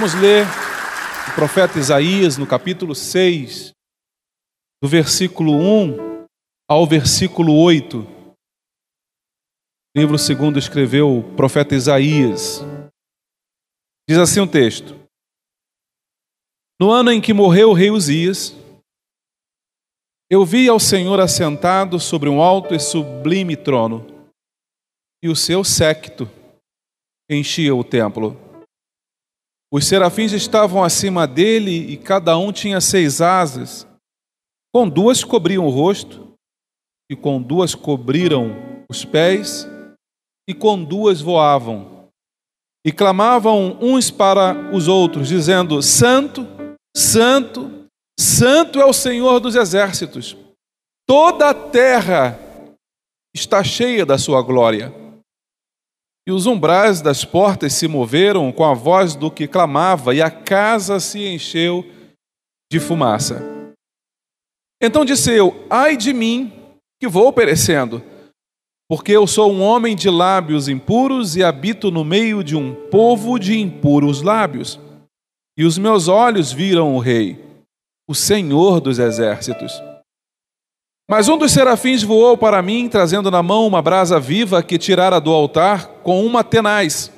Vamos ler o profeta Isaías no capítulo 6, do versículo 1 ao versículo 8. Livro segundo escreveu o profeta Isaías. Diz assim o texto: No ano em que morreu o rei Uzias, eu vi ao Senhor assentado sobre um alto e sublime trono, e o seu séquito enchia o templo. Os serafins estavam acima dele e cada um tinha seis asas. Com duas cobriam o rosto, e com duas cobriram os pés, e com duas voavam. E clamavam uns para os outros, dizendo: Santo, Santo, Santo é o Senhor dos exércitos. Toda a terra está cheia da sua glória. E os umbrais das portas se moveram com a voz do que clamava, e a casa se encheu de fumaça. Então disse eu: Ai de mim, que vou perecendo, porque eu sou um homem de lábios impuros e habito no meio de um povo de impuros lábios. E os meus olhos viram o Rei, o Senhor dos exércitos. Mas um dos serafins voou para mim, trazendo na mão uma brasa viva que tirara do altar com uma tenaz.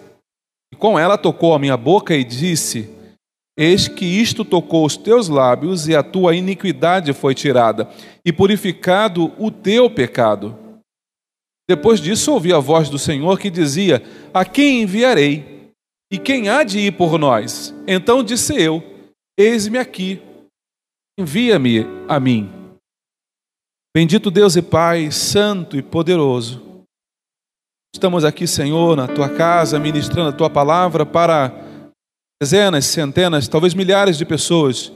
E com ela tocou a minha boca e disse: Eis que isto tocou os teus lábios, e a tua iniquidade foi tirada, e purificado o teu pecado. Depois disso ouvi a voz do Senhor que dizia: A quem enviarei? E quem há de ir por nós? Então disse eu: Eis-me aqui, envia-me a mim. Bendito Deus e Pai, santo e poderoso. Estamos aqui, Senhor, na tua casa, ministrando a tua palavra para dezenas, centenas, talvez milhares de pessoas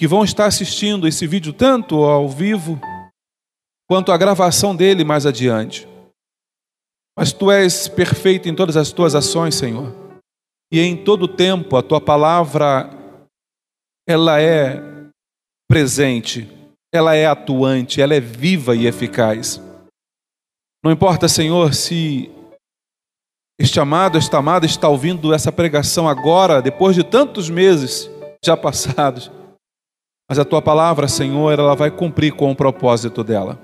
que vão estar assistindo esse vídeo tanto ao vivo quanto a gravação dele mais adiante. Mas tu és perfeito em todas as tuas ações, Senhor. E em todo tempo a tua palavra ela é presente ela é atuante, ela é viva e eficaz. Não importa, Senhor, se este amado, esta amada está ouvindo essa pregação agora, depois de tantos meses já passados, mas a tua palavra, Senhor, ela vai cumprir com o propósito dela.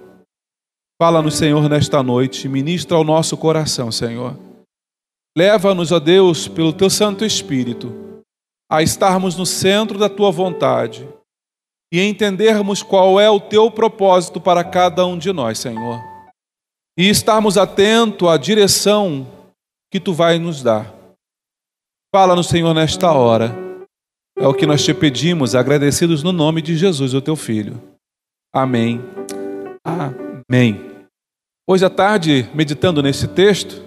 Fala-nos, Senhor, nesta noite, ministra ao nosso coração, Senhor. Leva-nos, ó Deus, pelo teu Santo Espírito, a estarmos no centro da tua vontade e entendermos qual é o teu propósito para cada um de nós, Senhor. E estarmos atentos à direção que tu vai nos dar. Fala no Senhor nesta hora. É o que nós te pedimos, agradecidos no nome de Jesus, o teu filho. Amém. Amém. Hoje à tarde, meditando nesse texto,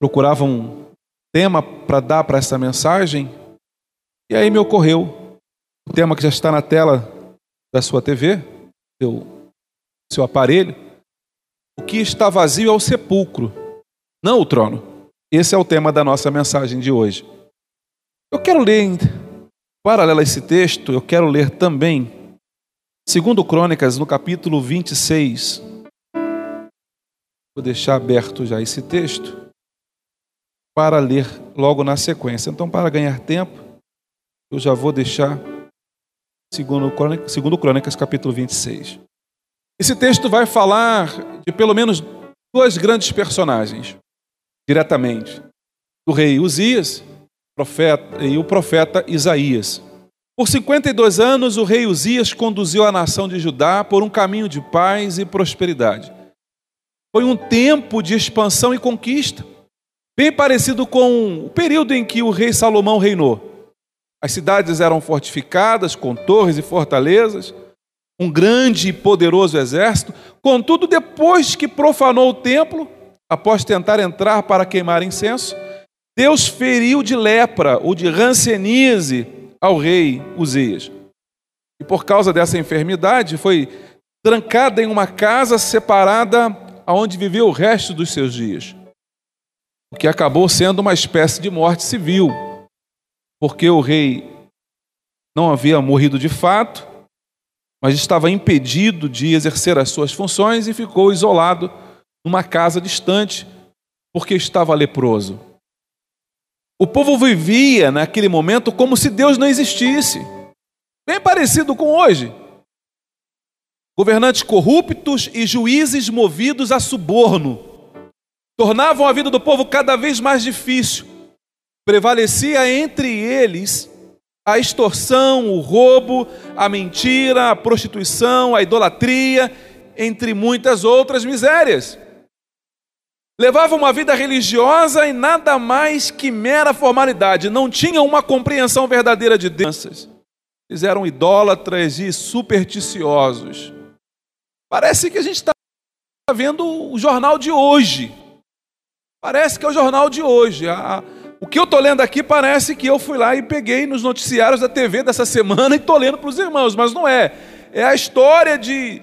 procurava um tema para dar para essa mensagem, e aí me ocorreu o tema que já está na tela da sua TV, seu, seu aparelho. O que está vazio é o sepulcro, não o trono. Esse é o tema da nossa mensagem de hoje. Eu quero ler, paralelo a esse texto, eu quero ler também, segundo Crônicas, no capítulo 26. Vou deixar aberto já esse texto para ler logo na sequência. Então, para ganhar tempo, eu já vou deixar segundo, segundo Crônicas, capítulo 26. Esse texto vai falar de pelo menos dois grandes personagens, diretamente: o rei Uzias profeta, e o profeta Isaías. Por 52 anos, o rei Uzias conduziu a nação de Judá por um caminho de paz e prosperidade. Foi um tempo de expansão e conquista, bem parecido com o período em que o rei Salomão reinou. As cidades eram fortificadas com torres e fortalezas. um grande e poderoso exército. Contudo, depois que profanou o templo, após tentar entrar para queimar incenso, Deus feriu de lepra ou de rancenise ao rei Uzias. E por causa dessa enfermidade, foi trancada em uma casa separada aonde viveu o resto dos seus dias. O que acabou sendo uma espécie de morte civil, porque o rei não havia morrido de fato, mas estava impedido de exercer as suas funções e ficou isolado numa casa distante, porque estava leproso. O povo vivia naquele momento como se Deus não existisse, bem parecido com hoje. Governantes corruptos e juízes movidos a suborno tornavam a vida do povo cada vez mais difícil. Prevalecia entre eles a extorsão, o roubo, a mentira, a prostituição, a idolatria, entre muitas outras misérias. Levavam uma vida religiosa e nada mais que mera formalidade, não tinham uma compreensão verdadeira de Deus. Eles eram idólatras e supersticiosos. Parece que a gente está vendo o jornal de hoje. Parece que é o jornal de hoje. A, o que eu estou lendo aqui parece que eu fui lá e peguei nos noticiários da TV dessa semana e estou lendo para os irmãos, mas não é. É a história de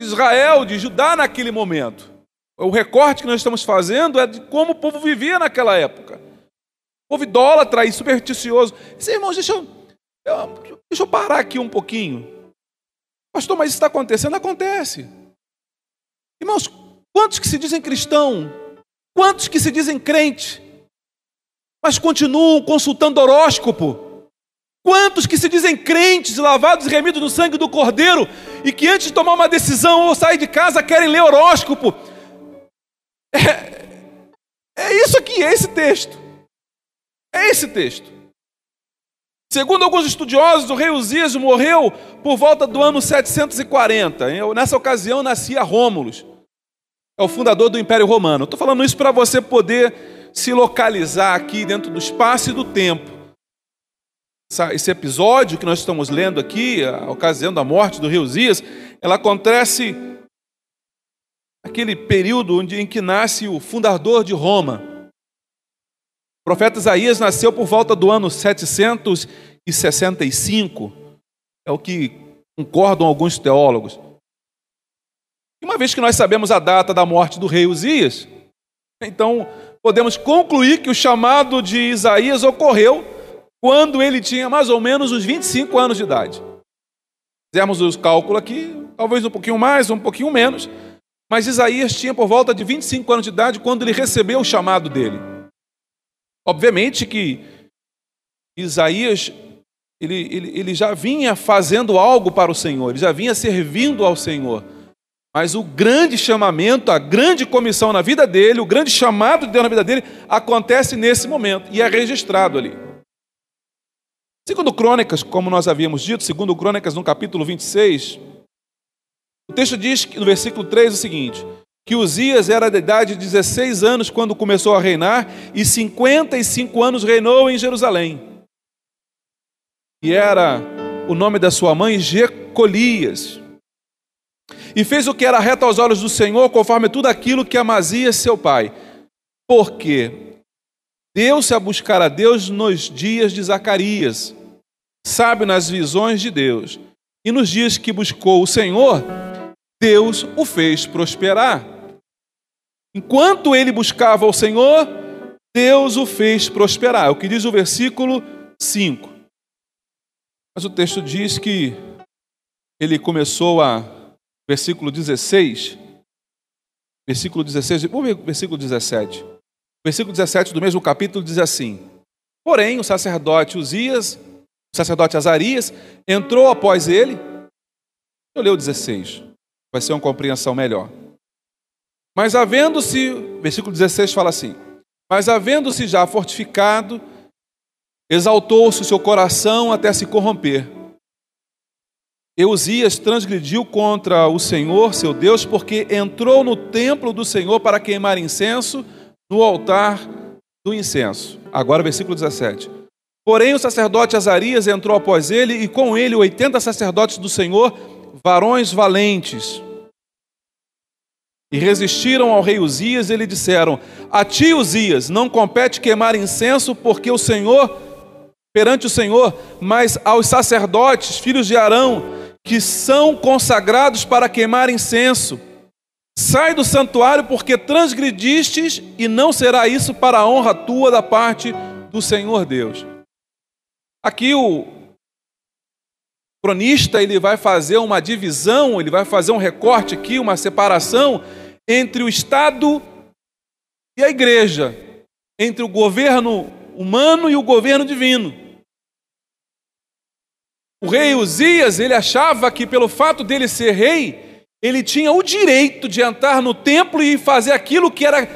Israel, de Judá naquele momento. O recorte que nós estamos fazendo é de como o povo vivia naquela época. O povo idólatra e supersticioso. Irmãos, deixa eu, deixa eu parar aqui um pouquinho. Pastor, mas isso está acontecendo? Acontece. Irmãos, quantos que se dizem cristão? Quantos que se dizem crente? Mas continuam consultando horóscopo. Quantos que se dizem crentes, lavados e remidos no sangue do Cordeiro, e que antes de tomar uma decisão ou sair de casa querem ler horóscopo? É, é isso aqui, é esse texto. É esse texto. Segundo alguns estudiosos, o rei Uzias morreu por volta do ano 740. Eu, nessa ocasião nascia Rômulus, é o fundador do Império Romano. Estou falando isso para você poder se localizar aqui dentro do espaço e do tempo. Esse episódio que nós estamos lendo aqui, a ocasião da morte do rei Uzias, ela acontece naquele período em que nasce o fundador de Roma. O profeta Isaías nasceu por volta do ano 765, é o que concordam alguns teólogos. E uma vez que nós sabemos a data da morte do rei Uzias, então podemos concluir que o chamado de Isaías ocorreu quando ele tinha mais ou menos uns 25 anos de idade. Fizemos os cálculos aqui, talvez um pouquinho mais, um pouquinho menos, mas Isaías tinha por volta de 25 anos de idade quando ele recebeu o chamado dele. Obviamente que Isaías ele, ele, ele já vinha fazendo algo para o Senhor, ele já vinha servindo ao Senhor. Mas o grande chamamento, a grande comissão na vida dele, o grande chamado de Deus na vida dele, acontece nesse momento e é registrado ali. Segundo Crônicas, como nós havíamos dito, segundo Crônicas no capítulo 26, o texto diz no versículo 3 o seguinte: que Uzias era da idade de 16 anos quando começou a reinar e 55 anos reinou em Jerusalém. E era o nome da sua mãe Jecolias e fez o que era reto aos olhos do Senhor, conforme tudo aquilo que Amazias, seu pai. Porque deu-se a buscar a Deus nos dias de Zacarias, sabe nas visões de Deus. E nos dias que buscou o Senhor, Deus o fez prosperar. Enquanto ele buscava o Senhor, Deus o fez prosperar. É o que diz o versículo 5. Mas o texto diz que ele começou a versículo 16. Versículo 16, vamos ver o versículo 17. O versículo 17 do mesmo capítulo diz assim: Porém, o sacerdote Uzias, o sacerdote Azarias, entrou após ele. Eu leio o 16, vai ser uma compreensão melhor. Mas havendo-se, versículo 16 fala assim: Mas havendo-se já fortificado, exaltou-se o seu coração até se corromper Eusias transgrediu contra o Senhor, seu Deus, porque entrou no templo do Senhor para queimar incenso no altar do incenso. Agora, versículo 17. Porém, o sacerdote Azarias entrou após ele, e com ele oitenta sacerdotes do Senhor, varões valentes. E resistiram ao rei Uzias e lhe disseram: A ti, Uzias, não compete queimar incenso, porque o Senhor, perante o Senhor, mas aos sacerdotes, filhos de Arão, que são consagrados para queimar incenso. Sai do santuário, porque transgredistes, e não será isso para a honra tua da parte do Senhor Deus. Aqui o cronista ele vai fazer uma divisão, ele vai fazer um recorte aqui, uma separação entre o Estado e a igreja, entre o governo humano e o governo divino. O rei Uzias, ele achava que pelo fato dele ser rei, ele tinha o direito de entrar no templo e fazer aquilo que era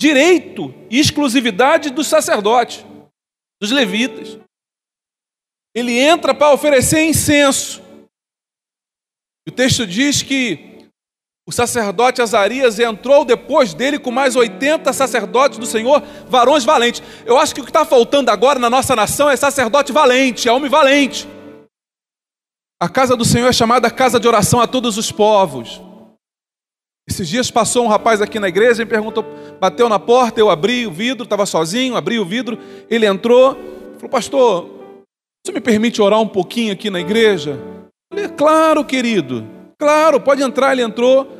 direito e exclusividade dos sacerdotes dos levitas. Ele entra para oferecer incenso. O texto diz que o sacerdote Azarias entrou depois dele com mais 80 sacerdotes do Senhor, varões valentes. Eu acho que o que está faltando agora na nossa nação é sacerdote valente, é homem valente. A casa do Senhor é chamada casa de oração a todos os povos. Esses dias passou um rapaz aqui na igreja e perguntou, bateu na porta, eu abri o vidro, estava sozinho, abri o vidro, ele entrou, falou, pastor, você me permite orar um pouquinho aqui na igreja? Eu falei, claro, querido, claro, pode entrar. Ele entrou,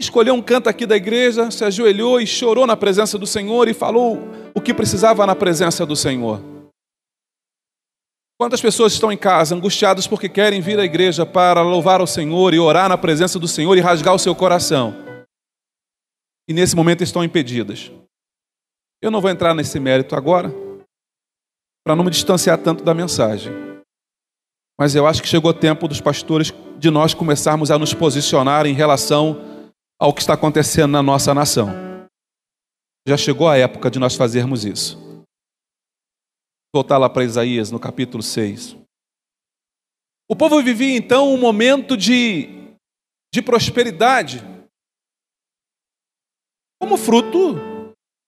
escolheu um canto aqui da igreja, se ajoelhou e chorou na presença do Senhor e falou o que precisava na presença do Senhor. Quantas pessoas estão em casa angustiadas porque querem vir à igreja para louvar ao Senhor e orar na presença do Senhor e rasgar o seu coração? E nesse momento estão impedidas. Eu não vou entrar nesse mérito agora, para não me distanciar tanto da mensagem. Mas eu acho que chegou o tempo dos pastores de nós começarmos a nos posicionar em relação ao que está acontecendo na nossa nação. Já chegou a época de nós fazermos isso voltar lá para Isaías, no capítulo 6. O povo vivia então um momento de, de prosperidade, como fruto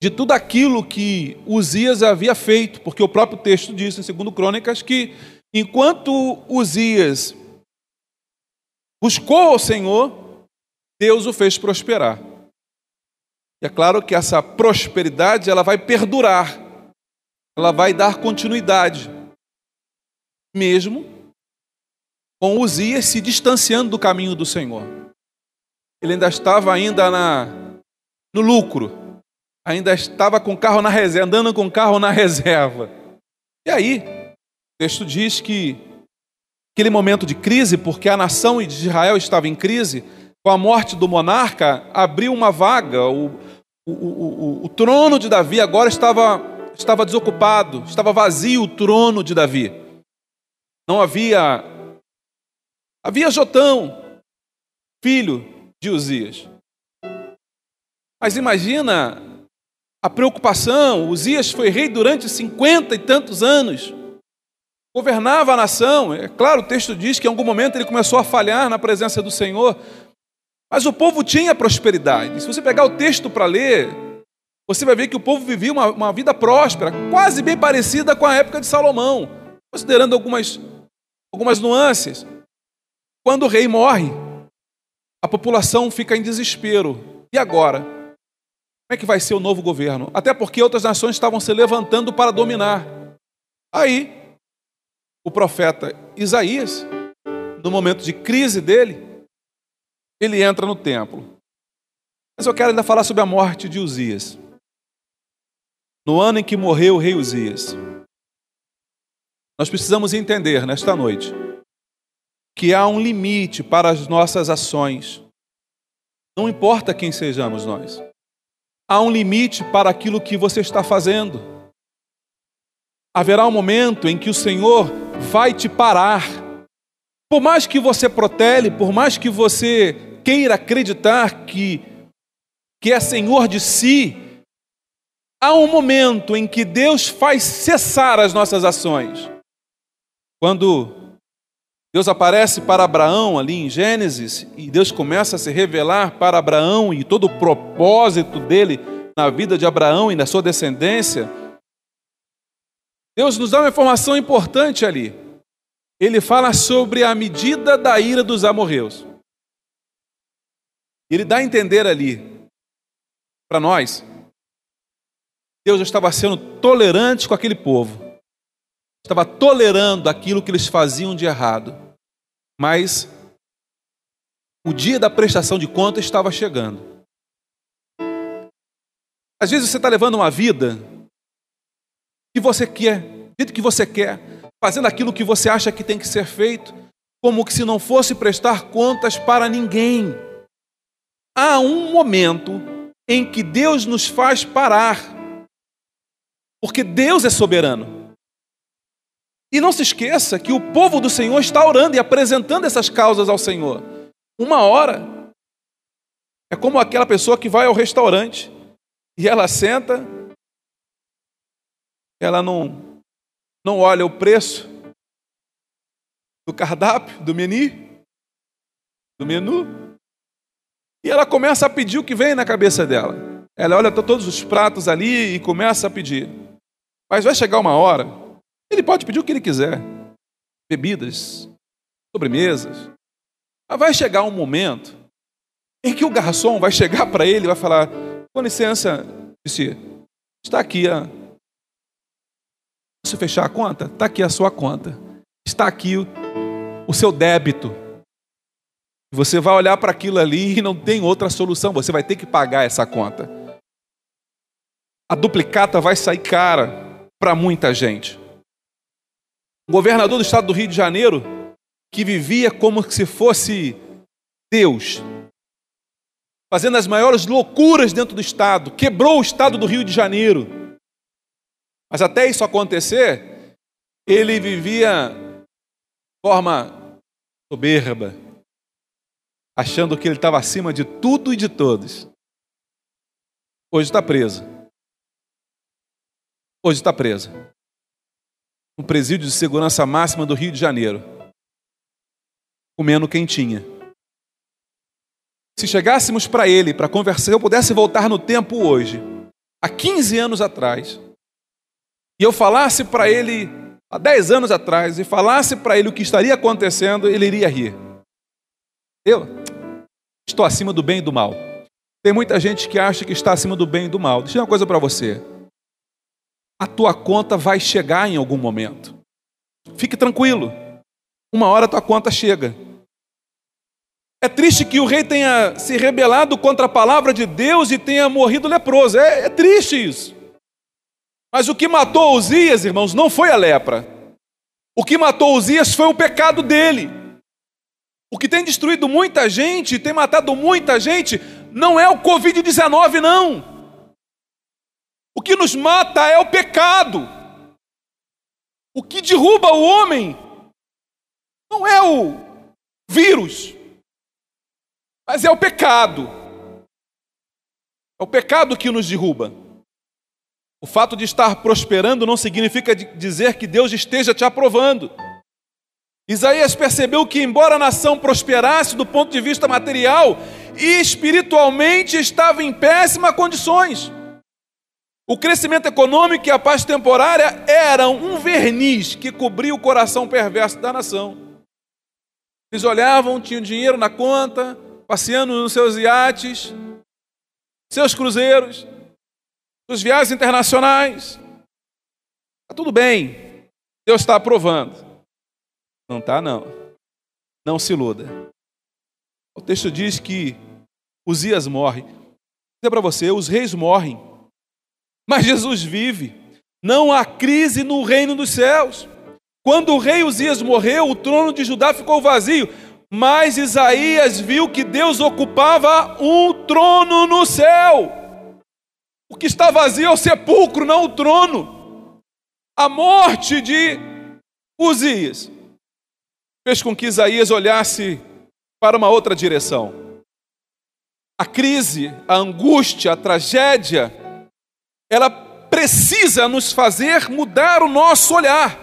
de tudo aquilo que Uzias havia feito, porque o próprio texto diz em 2 Crônicas que enquanto Uzias buscou ao Senhor, Deus o fez prosperar. E é claro que essa prosperidade ela vai perdurar ela vai dar continuidade, mesmo com Uzias se distanciando do caminho do Senhor. Ele ainda estava ainda na, no lucro, ainda estava com carro na reserva, andando com o carro na reserva. E aí, o texto diz que aquele momento de crise, porque a nação de Israel estava em crise, com a morte do monarca, abriu uma vaga, o, o, o, o trono de Davi agora estava estava desocupado, estava vazio o trono de Davi. Não havia. Havia Jotão, filho de Uzias. Mas imagina a preocupação: Uzias foi rei durante cinquenta e tantos anos, governava a nação. É claro, o texto diz que em algum momento ele começou a falhar na presença do Senhor, mas o povo tinha prosperidade. Se você pegar o texto para ler, você vai ver que o povo vivia uma, uma vida próspera, quase bem parecida com a época de Salomão, considerando algumas, algumas nuances. Quando o rei morre, a população fica em desespero. E agora? Como é que vai ser o novo governo? Até porque outras nações estavam se levantando para dominar. Aí, o profeta Isaías, no momento de crise dele, ele entra no templo. Mas eu quero ainda falar sobre a morte de Uzias no ano em que morreu o rei Uzias. Nós precisamos entender nesta noite que há um limite para as nossas ações. Não importa quem sejamos nós. Há um limite para aquilo que você está fazendo. Haverá um momento em que o Senhor vai te parar. Por mais que você protele, por mais que você queira acreditar que, que é Senhor de si, há um momento em que Deus faz cessar as nossas ações. Quando Deus aparece para Abraão ali em Gênesis e Deus começa a se revelar para Abraão e todo o propósito dele na vida de Abraão e na sua descendência, Deus nos dá uma informação importante ali. Ele fala sobre a medida da ira dos amorreus. Ele dá a entender ali, para nós, Deus estava sendo tolerante com aquele povo, estava tolerando aquilo que eles faziam de errado, mas o dia da prestação de contas estava chegando. Às vezes você está levando uma vida que você quer, do jeito que você quer, fazendo aquilo que você acha que tem que ser feito, como que se não fosse prestar contas para ninguém. Há um momento em que Deus nos faz parar, porque Deus é soberano. E não se esqueça que o povo do Senhor está orando e apresentando essas causas ao Senhor. Uma hora é como aquela pessoa que vai ao restaurante e ela senta ela não, não olha o preço do cardápio, do menu, do menu, e ela começa a pedir o que vem na cabeça dela. Ela olha todos os pratos ali e começa a pedir. Mas vai chegar uma hora, ele pode pedir o que ele quiser: bebidas, sobremesas. Mas vai chegar um momento em que o garçom vai chegar para ele e vai falar: Com licença, disse, está aqui a Posso fechar a conta? Está aqui a sua conta. Está aqui o, o seu débito. Você vai olhar para aquilo ali e não tem outra solução. Você vai ter que pagar essa conta. A duplicata vai sair cara para muita gente. O governador do estado do Rio de Janeiro, que vivia como se fosse Deus, fazendo as maiores loucuras dentro do estado, quebrou o estado do Rio de Janeiro mas até isso acontecer, ele vivia de forma soberba, achando que ele estava acima de tudo e de todos. Hoje está preso. Hoje está preso. No presídio de segurança máxima do Rio de Janeiro. Comendo quentinha. Se chegássemos para ele para conversar, eu pudesse voltar no tempo hoje, há 15 anos atrás, e eu falasse para ele, há 10 anos atrás, e falasse para ele o que estaria acontecendo, ele iria rir. Eu estou acima do bem e do mal. Tem muita gente que acha que está acima do bem e do mal. Deixa eu uma coisa para você. A tua conta vai chegar em algum momento. Fique tranquilo. Uma hora a tua conta chega. É triste que o rei tenha se rebelado contra a palavra de Deus e tenha morrido leproso. É, é triste isso. Mas o que matou Uzias, irmãos, não foi a lepra. O que matou Uzias foi o pecado dele. O que tem destruído muita gente, tem matado muita gente, não é o Covid-19, não. O que nos mata é o pecado. O que derruba o homem não é o vírus, mas é o pecado. É o pecado que nos derruba. O fato de estar prosperando não significa dizer que Deus esteja te aprovando. Isaías percebeu que, embora a nação prosperasse do ponto de vista material, espiritualmente estava em péssimas condições. O crescimento econômico e a paz temporária eram um verniz que cobria o coração perverso da nação. Eles olhavam, tinham dinheiro na conta, passeando nos seus iates, seus cruzeiros, suas viagens internacionais. Está tudo bem. Deus está aprovando. Não está, não. Não se iluda. O texto diz que Uzias morre. Vou dizer para você, os reis morrem. Mas Jesus vive. Não há crise no reino dos céus. Quando o rei Uzias morreu, o trono de Judá ficou vazio. Mas Isaías viu que Deus ocupava um trono no céu. O que está vazio é o sepulcro, não o trono. A morte de Uzias fez com que Isaías olhasse para uma outra direção. A crise, a angústia, a tragédia, ela precisa nos fazer mudar o nosso olhar.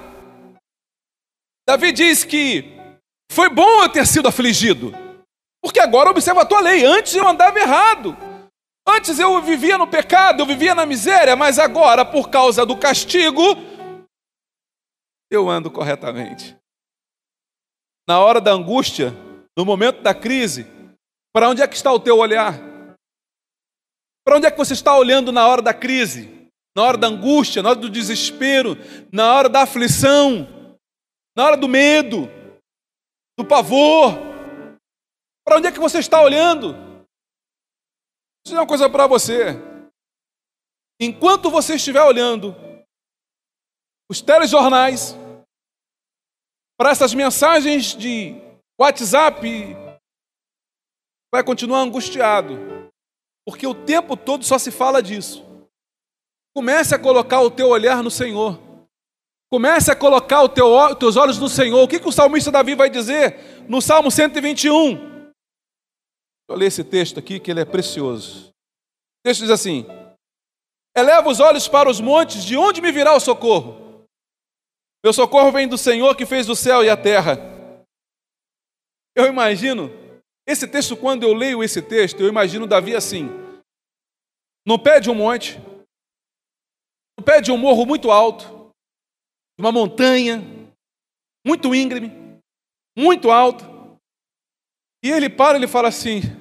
Davi diz que foi bom eu ter sido afligido, porque agora observa a tua lei, antes eu andava errado. Antes eu vivia no pecado, eu vivia na miséria, mas agora, por causa do castigo, eu ando corretamente. Na hora da angústia, no momento da crise, para onde é que está o teu olhar? Para onde é que você está olhando na hora da crise? Na hora da angústia, na hora do desespero, na hora da aflição, na hora do medo, do pavor? Para onde é que você está olhando? Vou dizer uma coisa para você. Enquanto você estiver olhando os telejornais, para essas mensagens de WhatsApp, vai continuar angustiado, porque o tempo todo só se fala disso. Comece a colocar o teu olhar no Senhor. Comece a colocar os teu, teus olhos no Senhor. O que, que o salmista Davi vai dizer no Salmo 121? Vou ler esse texto aqui, que ele é precioso. O texto diz assim: Eleva os olhos para os montes, de onde me virá o socorro? Meu socorro vem do Senhor que fez o céu e a terra. Eu imagino, esse texto, quando eu leio esse texto, eu imagino Davi assim, no pé de um monte, no pé de um morro muito alto, de uma montanha, muito íngreme, muito alto, e ele para e ele fala assim: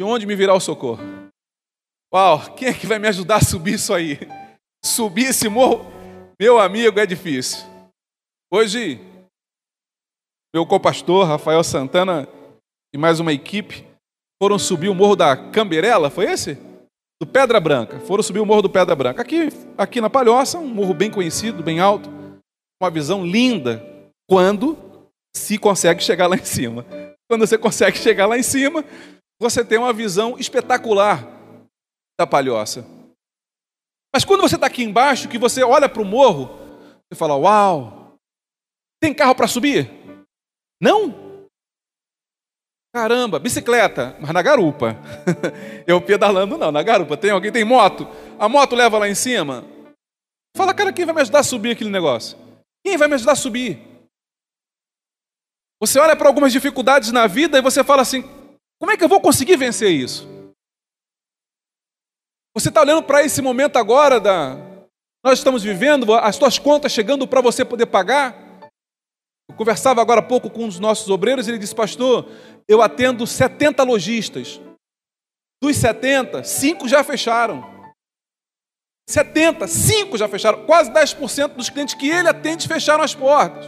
De onde me virá o socorro? Uau, quem é que vai me ajudar a subir isso aí? Subir esse morro, meu amigo, é difícil. Hoje, meu copastor, Rafael Santana, e mais uma equipe foram subir o morro da Camberela, foi esse? Do Pedra Branca. Foram subir o morro do Pedra Branca. Aqui, aqui na Palhoça, um morro bem conhecido, bem alto, uma visão linda, quando se consegue chegar lá em cima. Quando você consegue chegar lá em cima, você tem uma visão espetacular da palhoça. Mas quando você está aqui embaixo, que você olha para o morro, você fala: Uau, tem carro para subir? Não? Caramba, bicicleta, mas na garupa. Eu pedalando não, na garupa. Tem alguém tem moto? A moto leva lá em cima? Fala, cara, quem vai me ajudar a subir aquele negócio? Quem vai me ajudar a subir? Você olha para algumas dificuldades na vida e você fala assim: como é que eu vou conseguir vencer isso? Você está olhando para esse momento agora da. Nós estamos vivendo, as tuas contas chegando para você poder pagar. Eu conversava agora há pouco com um dos nossos obreiros ele disse, pastor, eu atendo 70 lojistas. Dos 70, 5 já fecharam. 70, 5 já fecharam. Quase 10% dos clientes que ele atende fecharam as portas.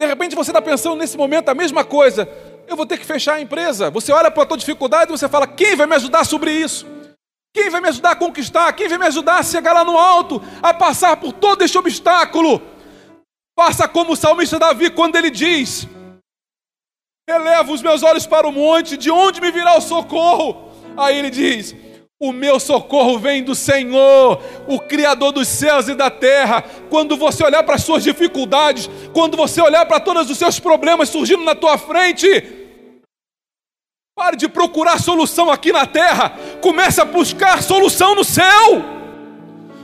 De repente você está pensando nesse momento a mesma coisa. Eu vou ter que fechar a empresa. Você olha para a tua dificuldade e você fala: quem vai me ajudar sobre isso? Quem vai me ajudar a conquistar? Quem vai me ajudar a chegar lá no alto, a passar por todo este obstáculo? Faça como o salmista Davi quando ele diz: Eleva os meus olhos para o monte, de onde me virá o socorro? Aí ele diz: O meu socorro vem do Senhor, o Criador dos céus e da terra. Quando você olhar para as suas dificuldades, quando você olhar para todos os seus problemas surgindo na tua frente, Pare de procurar solução aqui na terra. Comece a buscar solução no céu.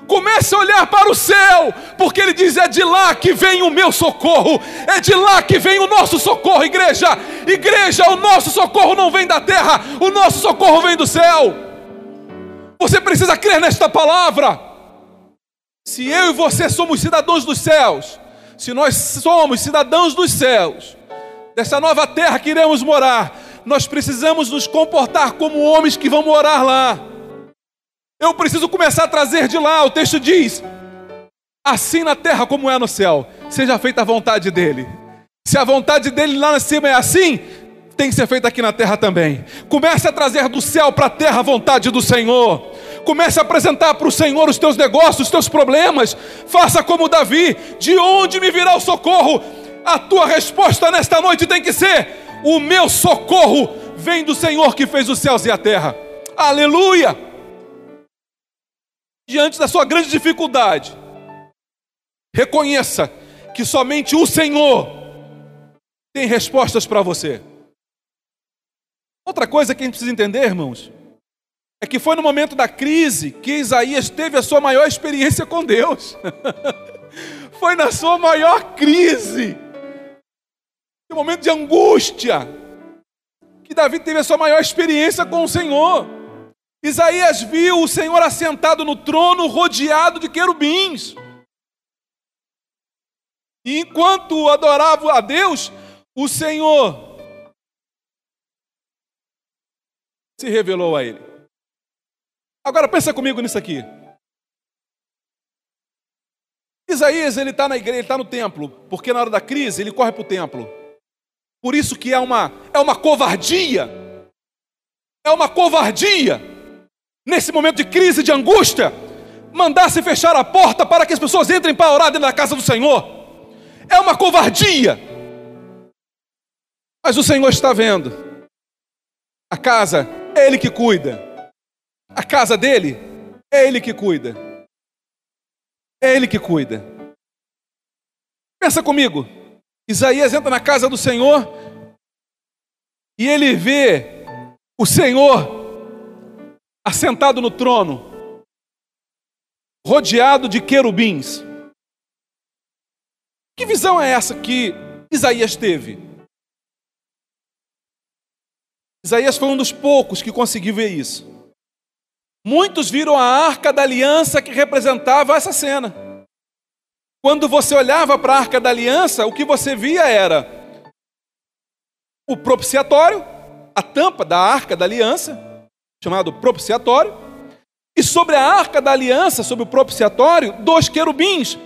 Comece a olhar para o céu, porque ele diz: é de lá que vem o meu socorro, é de lá que vem o nosso socorro, igreja. Igreja, o nosso socorro não vem da terra, o nosso socorro vem do céu. Você precisa crer nesta palavra. Se eu e você somos cidadãos dos céus, se nós somos cidadãos dos céus, dessa nova terra que iremos morar, nós precisamos nos comportar como homens que vão morar lá. Eu preciso começar a trazer de lá, o texto diz: assim na terra como é no céu, seja feita a vontade dele. Se a vontade dele lá em cima é assim, tem que ser feita aqui na terra também. Comece a trazer do céu para a terra a vontade do Senhor. Comece a apresentar para o Senhor os teus negócios, os teus problemas. Faça como Davi: de onde me virá o socorro? A tua resposta nesta noite tem que ser: o meu socorro vem do Senhor que fez os céus e a terra. Aleluia! Diante da sua grande dificuldade, reconheça que somente o Senhor tem respostas para você. Outra coisa que a gente precisa entender, irmãos, é que foi no momento da crise que Isaías teve a sua maior experiência com Deus. foi na sua maior crise um momento de angústia, que Davi teve a sua maior experiência com o Senhor. Isaías viu o Senhor assentado no trono, rodeado de querubins. E enquanto adorava a Deus, o Senhor se revelou a ele. Agora pensa comigo nisso aqui. Isaías ele está na igreja, ele está no templo, porque na hora da crise ele corre para o templo. Por isso que é uma é uma covardia, é uma covardia nesse momento de crise, de angústia, mandar-se fechar a porta para que as pessoas entrem para orar dentro da casa do Senhor. É uma covardia. Mas o Senhor está vendo. A casa é Ele que cuida. A casa dele é Ele que cuida. É Ele que cuida. Pensa comigo. Isaías entra na casa do Senhor e ele vê o Senhor assentado no trono, rodeado de querubins. Que visão é essa que Isaías teve? Isaías foi um dos poucos que conseguiu ver isso. Muitos viram a arca da aliança que representava essa cena. Quando você olhava para a arca da aliança, o que você via era o propiciatório, a tampa da arca da aliança, chamado propiciatório, e sobre a arca da aliança, sobre o propiciatório, dois querubins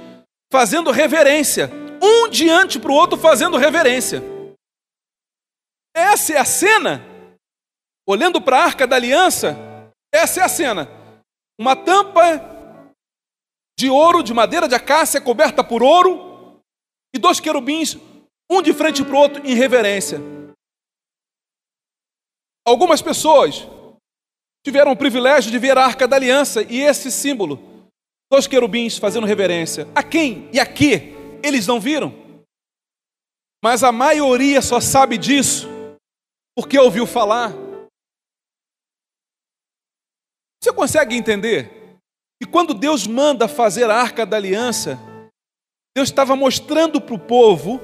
fazendo reverência, um diante para o outro fazendo reverência. Essa é a cena, olhando para a arca da aliança, essa é a cena. Uma tampa de ouro, de madeira de acácia, coberta por ouro, e dois querubins, um de frente para o outro, em reverência. Algumas pessoas tiveram o privilégio de ver a arca da aliança e esse símbolo, dois querubins fazendo reverência. A quem e a que eles não viram? Mas a maioria só sabe disso porque ouviu falar. Você consegue entender que quando Deus manda fazer a arca da aliança, Deus estava mostrando para o povo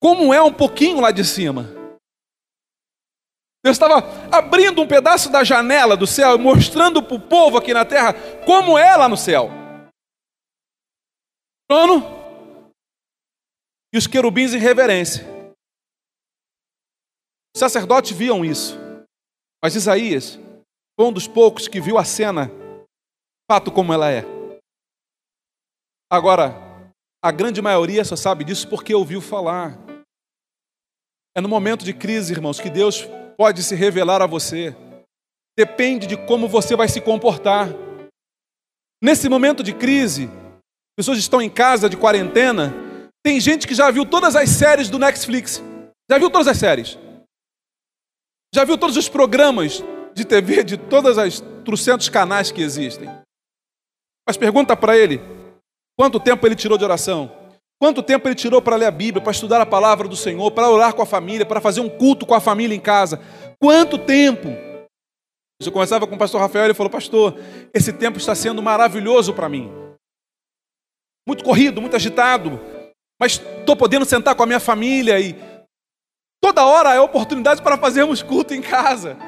como é um pouquinho lá de cima. Deus estava abrindo um pedaço da janela do céu e mostrando para o povo aqui na terra como é lá no céu. Trono e os querubins em reverência. Os sacerdotes viam isso, mas Isaías foi um dos poucos que viu a cena, fato como ela é. Agora, a grande maioria só sabe disso porque ouviu falar. É no momento de crise, irmãos, que Deus pode se revelar a você. Depende de como você vai se comportar. Nesse momento de crise, pessoas estão em casa de quarentena, tem gente que já viu todas as séries do Netflix. Já viu todas as séries? Já viu todos os programas de TV de todas as trocentos canais que existem? Mas pergunta para ele, quanto tempo ele tirou de oração? Quanto tempo ele tirou para ler a Bíblia, para estudar a palavra do Senhor, para orar com a família, para fazer um culto com a família em casa? Quanto tempo? Eu conversava com o pastor Rafael, ele falou: Pastor, esse tempo está sendo maravilhoso para mim. Muito corrido, muito agitado, mas estou podendo sentar com a minha família e toda hora é oportunidade para fazermos culto em casa.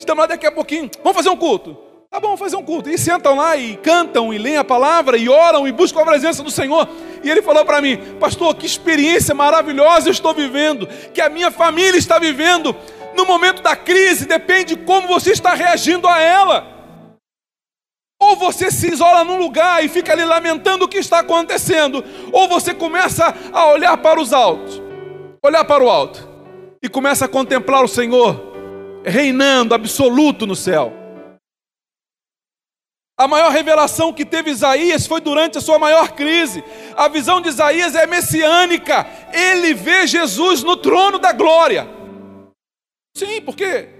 Estamos lá daqui a pouquinho, vamos fazer um culto. Tá bom, fazer um culto. E sentam lá e cantam e leem a palavra e oram e buscam a presença do Senhor. E ele falou para mim, pastor, que experiência maravilhosa eu estou vivendo, que a minha família está vivendo. No momento da crise, depende de como você está reagindo a ela. Ou você se isola num lugar e fica ali lamentando o que está acontecendo, ou você começa a olhar para os altos, olhar para o alto, e começa a contemplar o Senhor reinando absoluto no céu. A maior revelação que teve Isaías foi durante a sua maior crise. A visão de Isaías é messiânica. Ele vê Jesus no trono da glória. Sim, porque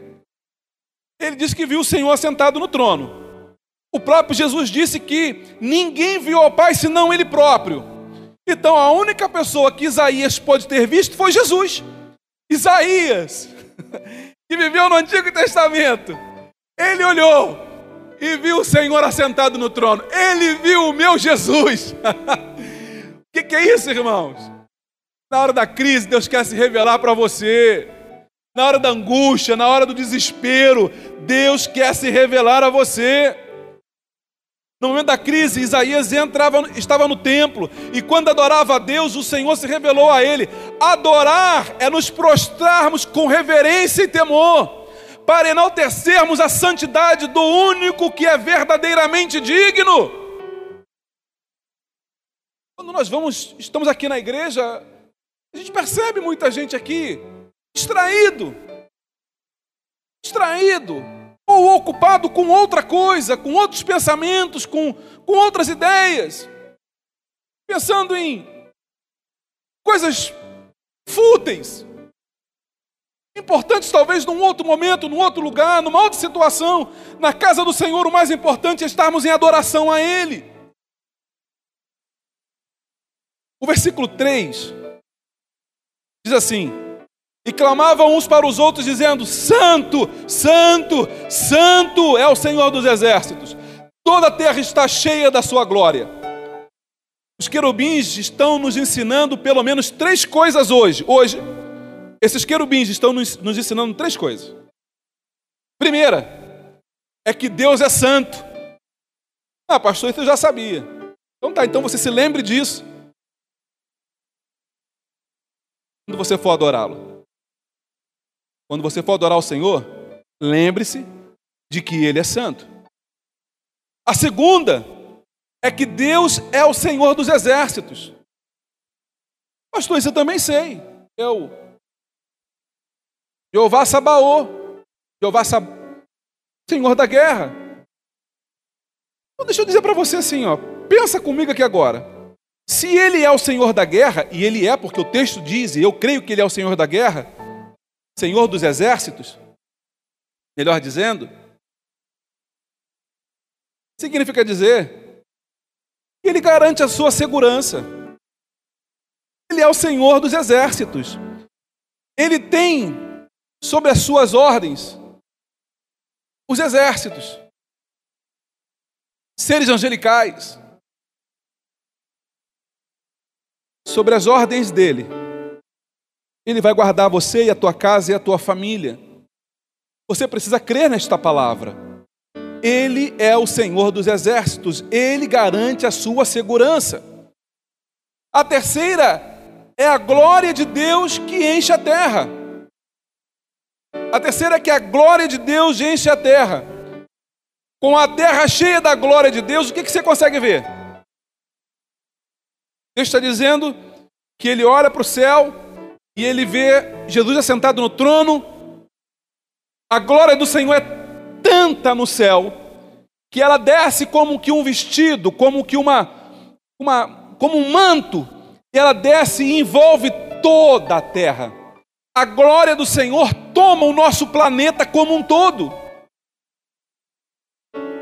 ele disse que viu o Senhor sentado no trono. O próprio Jesus disse que ninguém viu ao Pai senão Ele próprio. Então a única pessoa que Isaías pode ter visto foi Jesus. Isaías, que viveu no Antigo Testamento, ele olhou e viu o Senhor assentado no trono. Ele viu o meu Jesus. O que, que é isso, irmãos? Na hora da crise, Deus quer se revelar para você. Na hora da angústia, na hora do desespero, Deus quer se revelar a você. No momento da crise, Isaías entrava, estava no templo e quando adorava a Deus, o Senhor se revelou a ele. Adorar é nos prostrarmos com reverência e temor, para enaltecermos a santidade do único que é verdadeiramente digno. Quando nós vamos, estamos aqui na igreja, a gente percebe muita gente aqui distraído, distraído, ou ocupado com outra coisa, com outros pensamentos, com, com outras ideias, pensando em coisas fúteis, importantes talvez num outro momento, num outro lugar, numa outra situação. Na casa do Senhor, o mais importante é estarmos em adoração a Ele. O versículo 3 diz assim: E clamavam uns para os outros, dizendo: Santo, Santo, Santo é o Senhor dos exércitos, toda a terra está cheia da sua glória. Os querubins estão nos ensinando pelo menos três coisas hoje. Hoje, esses querubins estão nos, nos ensinando três coisas. Primeira, é que Deus é santo. Ah, pastor, isso eu já sabia. Então tá, então você se lembre disso. quando você for adorá-lo. Quando você for adorar o Senhor, lembre-se de que Ele é santo. A segunda é que Deus é o Senhor dos exércitos. Pastor, isso eu também sei. Eu. Jeová Sabaô. Jeová Sab... Senhor da guerra. Então, deixa eu dizer para você assim, ó. Pensa comigo aqui agora. Se ele é o Senhor da guerra, e ele é, porque o texto diz, e eu creio que ele é o Senhor da guerra, Senhor dos exércitos, melhor dizendo, significa dizer que ele garante a sua segurança. Ele é o Senhor dos exércitos. Ele tem sobre as suas ordens os exércitos, seres angelicais, sobre as ordens dele, ele vai guardar você e a tua casa e a tua família. Você precisa crer nesta palavra. Ele é o Senhor dos exércitos, ele garante a sua segurança. A terceira é a glória de Deus que enche a terra. A terceira é que a glória de Deus enche a terra. Com a terra cheia da glória de Deus, o que, que você consegue ver? Deus está dizendo que ele olha para o céu e ele vê Jesus assentado no trono. A glória do Senhor é tanta no céu que ela desce como que um vestido, como que uma, uma como um manto, e ela desce e envolve toda a terra. A glória do Senhor toma o nosso planeta como um todo.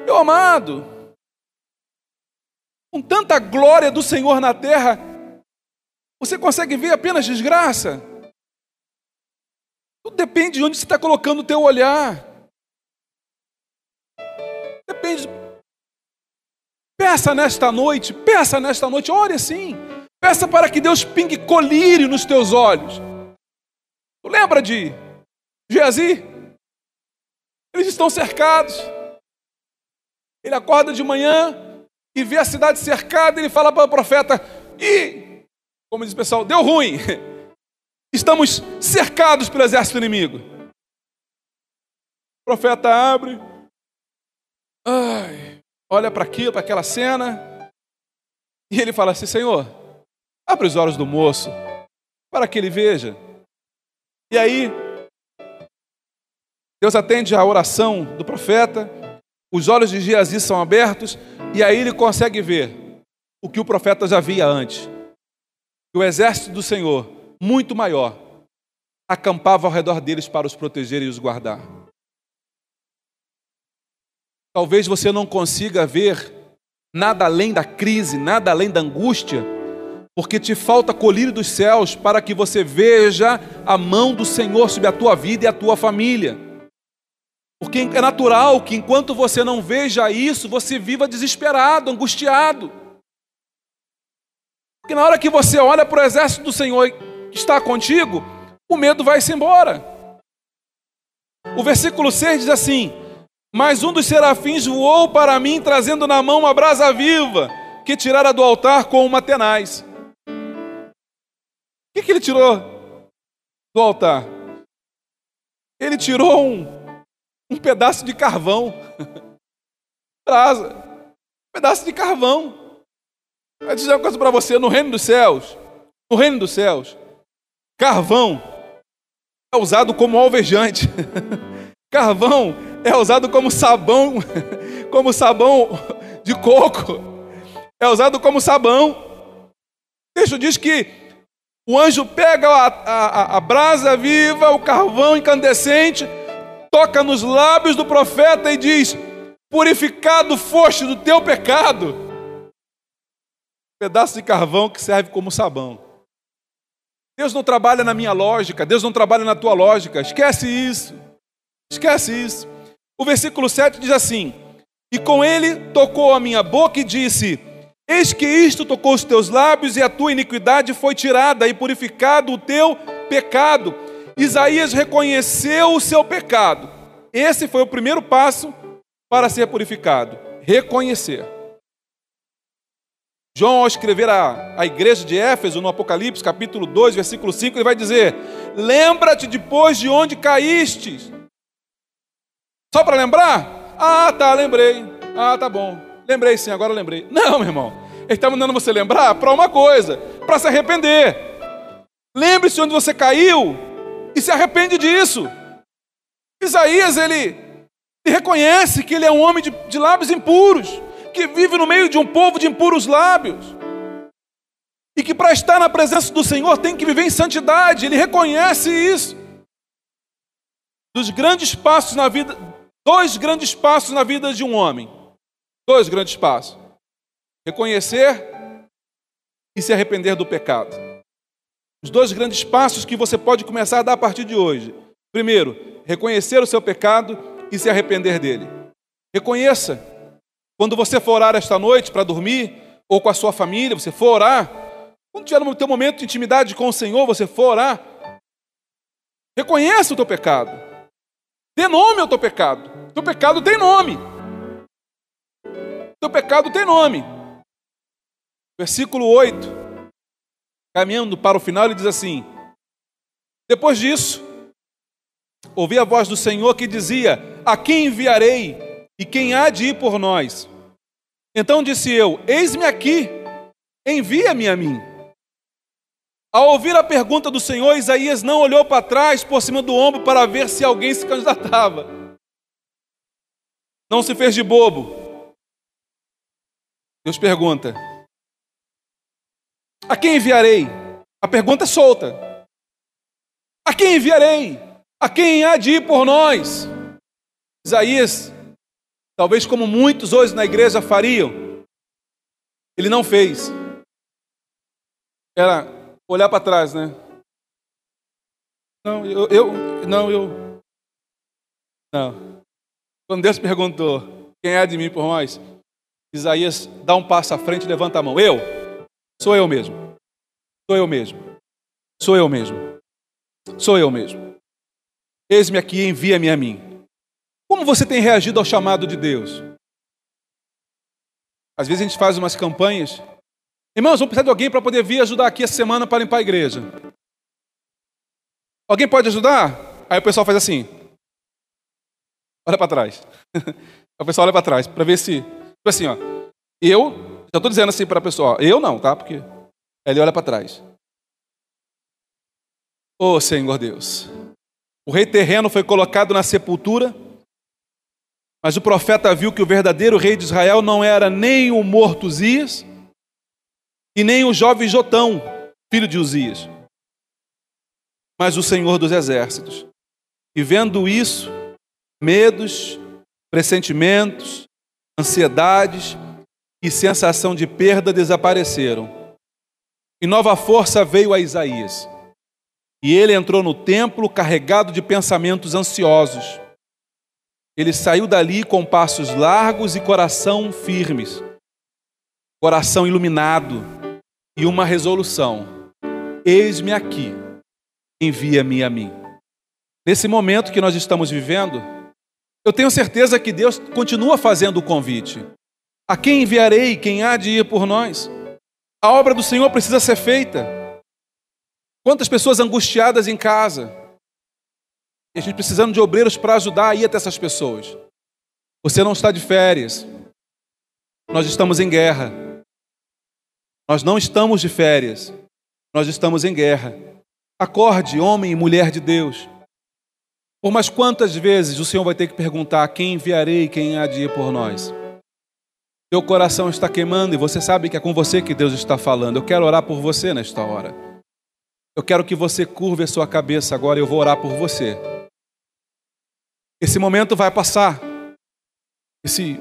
Meu amado, com tanta glória do Senhor na terra, você consegue ver apenas desgraça? Tudo depende de onde você está colocando o teu olhar. Depende. Peça nesta noite, peça nesta noite, ore assim. Peça para que Deus pingue colírio nos teus olhos. Tu lembra de Geazi? Eles estão cercados. Ele acorda de manhã, e vê a cidade cercada, ele fala para o profeta: e, como diz o pessoal, deu ruim. Estamos cercados pelo exército inimigo. O profeta abre, ai, olha para aquilo, para aquela cena, e ele fala assim: Senhor, abre os olhos do moço, para que ele veja. E aí, Deus atende a oração do profeta, os olhos de Geazi são abertos, e aí ele consegue ver o que o profeta já via antes: que o exército do Senhor, muito maior, acampava ao redor deles para os proteger e os guardar. Talvez você não consiga ver nada além da crise, nada além da angústia, porque te falta colírio dos céus para que você veja a mão do Senhor sobre a tua vida e a tua família. Porque é natural que enquanto você não veja isso, você viva desesperado, angustiado. Porque na hora que você olha para o exército do Senhor que está contigo, o medo vai se embora. O versículo 6 diz assim: Mas um dos serafins voou para mim, trazendo na mão uma brasa viva, que tirara do altar com uma tenaz. O que, que ele tirou do altar? Ele tirou um, um pedaço de carvão. Brasa. Um pedaço de carvão. Vou dizer uma coisa para você: no reino dos céus, no reino dos céus, carvão é usado como alvejante. carvão é usado como sabão, como sabão de coco. É usado como sabão. O texto diz que o anjo pega a, a, a brasa viva, o carvão incandescente, toca nos lábios do profeta e diz: Purificado foste do teu pecado. Pedaço de carvão que serve como sabão. Deus não trabalha na minha lógica, Deus não trabalha na tua lógica. Esquece isso. Esquece isso. O versículo 7 diz assim: E com ele tocou a minha boca e disse: Eis que isto tocou os teus lábios, e a tua iniquidade foi tirada, e purificado o teu pecado. Isaías reconheceu o seu pecado. Esse foi o primeiro passo para ser purificado: reconhecer. João, ao escrever a, a igreja de Éfeso, no Apocalipse, capítulo 2, versículo 5, ele vai dizer: Lembra-te depois de onde caíste só para lembrar? Ah, tá, lembrei. Ah, tá bom. Lembrei sim, agora lembrei. Não, meu irmão. Ele está mandando você lembrar para uma coisa, para se arrepender. Lembre-se onde você caiu e se arrepende disso. Isaías, ele, ele reconhece que ele é um homem de, de lábios impuros, que vive no meio de um povo de impuros lábios. E que para estar na presença do Senhor tem que viver em santidade, ele reconhece isso. Dos grandes passos na vida, Dois grandes passos na vida de um homem. Dois grandes passos: reconhecer e se arrepender do pecado. Os dois grandes passos que você pode começar a dar a partir de hoje. Primeiro, reconhecer o seu pecado e se arrepender dele. Reconheça. Quando você for orar esta noite para dormir, ou com a sua família, você for orar, quando tiver no teu momento de intimidade com o Senhor, você for orar, reconheça o teu pecado. Dê nome ao teu pecado. Teu pecado tem nome. Teu pecado tem nome. Versículo 8. Caminhando para o final, ele diz assim: Depois disso, ouvi a voz do Senhor que dizia: A quem enviarei? E quem há de ir por nós? Então disse eu: Eis-me aqui, envia-me a mim. Ao ouvir a pergunta do Senhor, Isaías não olhou para trás, por cima do ombro, para ver se alguém se candidatava. Não se fez de bobo. Deus pergunta: A quem enviarei? A pergunta é solta. A quem enviarei? A quem há de ir por nós? Isaías, talvez como muitos hoje na igreja fariam, ele não fez. Era olhar para trás, né? Não, eu, eu, não, eu, não. Quando Deus perguntou: Quem é de mim por nós? Isaías dá um passo à frente e levanta a mão. Eu? Sou eu mesmo. Sou eu mesmo. Sou eu mesmo. Sou eu mesmo. Eis-me aqui, envia-me a mim. Como você tem reagido ao chamado de Deus? Às vezes a gente faz umas campanhas. Irmãos, vamos precisar de alguém para poder vir ajudar aqui essa semana para limpar a igreja. Alguém pode ajudar? Aí o pessoal faz assim olha para trás. a pessoa olha para trás para ver se. Tipo assim, ó. Eu, já estou dizendo assim para a pessoa, eu não, tá? Porque ele olha para trás. Oh Senhor Deus. O rei terreno foi colocado na sepultura, mas o profeta viu que o verdadeiro rei de Israel não era nem o morto Uzias e nem o jovem Jotão, filho de Uzias, mas o Senhor dos exércitos. E vendo isso, medos, pressentimentos, ansiedades e sensação de perda desapareceram. E nova força veio a Isaías. E ele entrou no templo carregado de pensamentos ansiosos. Ele saiu dali com passos largos e coração firmes, coração iluminado e uma resolução: Eis-me aqui, envia-me a mim. Nesse momento que nós estamos vivendo, Eu tenho certeza que Deus continua fazendo o convite. A quem enviarei? Quem há de ir por nós? A obra do Senhor precisa ser feita. Quantas pessoas angustiadas em casa? E a gente precisando de obreiros para ajudar a ir até essas pessoas. Você não está de férias. Nós estamos em guerra. Nós não estamos de férias. Nós estamos em guerra. Acorde, homem e mulher de Deus. Por mais quantas vezes o Senhor vai ter que perguntar: quem enviarei, quem há de ir por nós? Teu coração está queimando e você sabe que é com você que Deus está falando. Eu quero orar por você nesta hora. Eu quero que você curve a sua cabeça agora eu vou orar por você. Esse momento vai passar. Esse,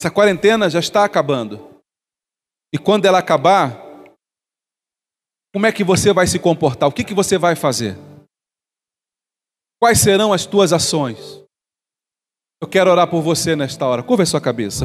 essa quarentena já está acabando. E quando ela acabar, como é que você vai se comportar? O que, que você vai fazer? Quais serão as tuas ações? Eu quero orar por você nesta hora. Curva a sua cabeça.